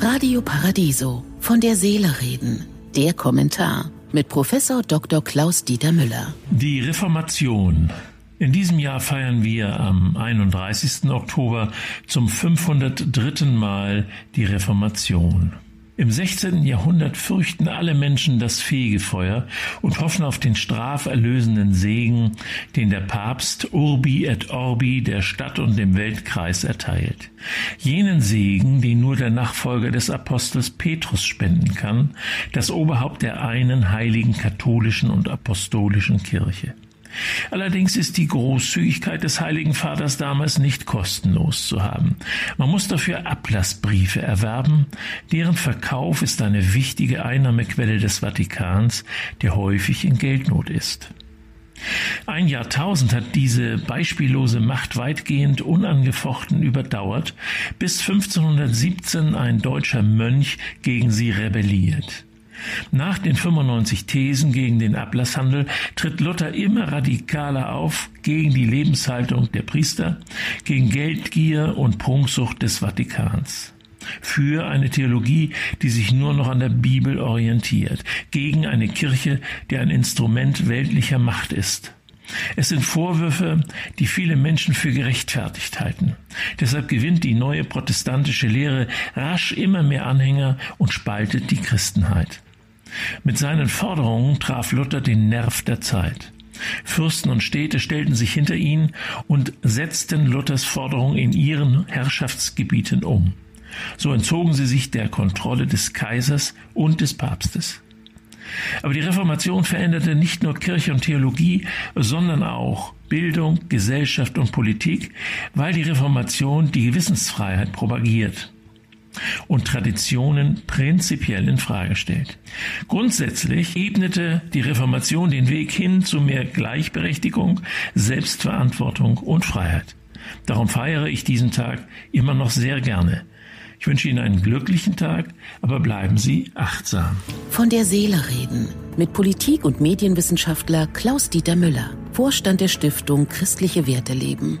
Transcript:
Radio Paradiso von der Seele reden. Der Kommentar mit Professor Dr. Klaus Dieter Müller. Die Reformation. In diesem Jahr feiern wir am 31. Oktober zum 503. Mal die Reformation. Im 16. Jahrhundert fürchten alle Menschen das Fegefeuer und hoffen auf den straferlösenden Segen, den der Papst Urbi et Orbi der Stadt und dem Weltkreis erteilt. Jenen Segen, den nur der Nachfolger des Apostels Petrus spenden kann, das Oberhaupt der einen heiligen katholischen und apostolischen Kirche. Allerdings ist die Großzügigkeit des Heiligen Vaters damals nicht kostenlos zu haben. Man muss dafür Ablassbriefe erwerben, deren Verkauf ist eine wichtige Einnahmequelle des Vatikans, der häufig in Geldnot ist. Ein Jahrtausend hat diese beispiellose Macht weitgehend unangefochten überdauert, bis 1517 ein deutscher Mönch gegen sie rebelliert. Nach den 95 Thesen gegen den Ablasshandel tritt Luther immer radikaler auf gegen die Lebenshaltung der Priester, gegen Geldgier und Prunksucht des Vatikans für eine Theologie, die sich nur noch an der Bibel orientiert, gegen eine Kirche, die ein Instrument weltlicher Macht ist. Es sind Vorwürfe, die viele Menschen für gerechtfertigt halten. Deshalb gewinnt die neue protestantische Lehre rasch immer mehr Anhänger und spaltet die Christenheit. Mit seinen Forderungen traf Luther den Nerv der Zeit. Fürsten und Städte stellten sich hinter ihn und setzten Luthers Forderungen in ihren Herrschaftsgebieten um. So entzogen sie sich der Kontrolle des Kaisers und des Papstes. Aber die Reformation veränderte nicht nur Kirche und Theologie, sondern auch Bildung, Gesellschaft und Politik, weil die Reformation die Gewissensfreiheit propagiert und Traditionen prinzipiell in Frage stellt. Grundsätzlich ebnete die Reformation den Weg hin zu mehr Gleichberechtigung, Selbstverantwortung und Freiheit. Darum feiere ich diesen Tag immer noch sehr gerne. Ich wünsche Ihnen einen glücklichen Tag, aber bleiben Sie achtsam. Von der Seele reden mit Politik- und Medienwissenschaftler Klaus-Dieter Müller, Vorstand der Stiftung Christliche Werte leben.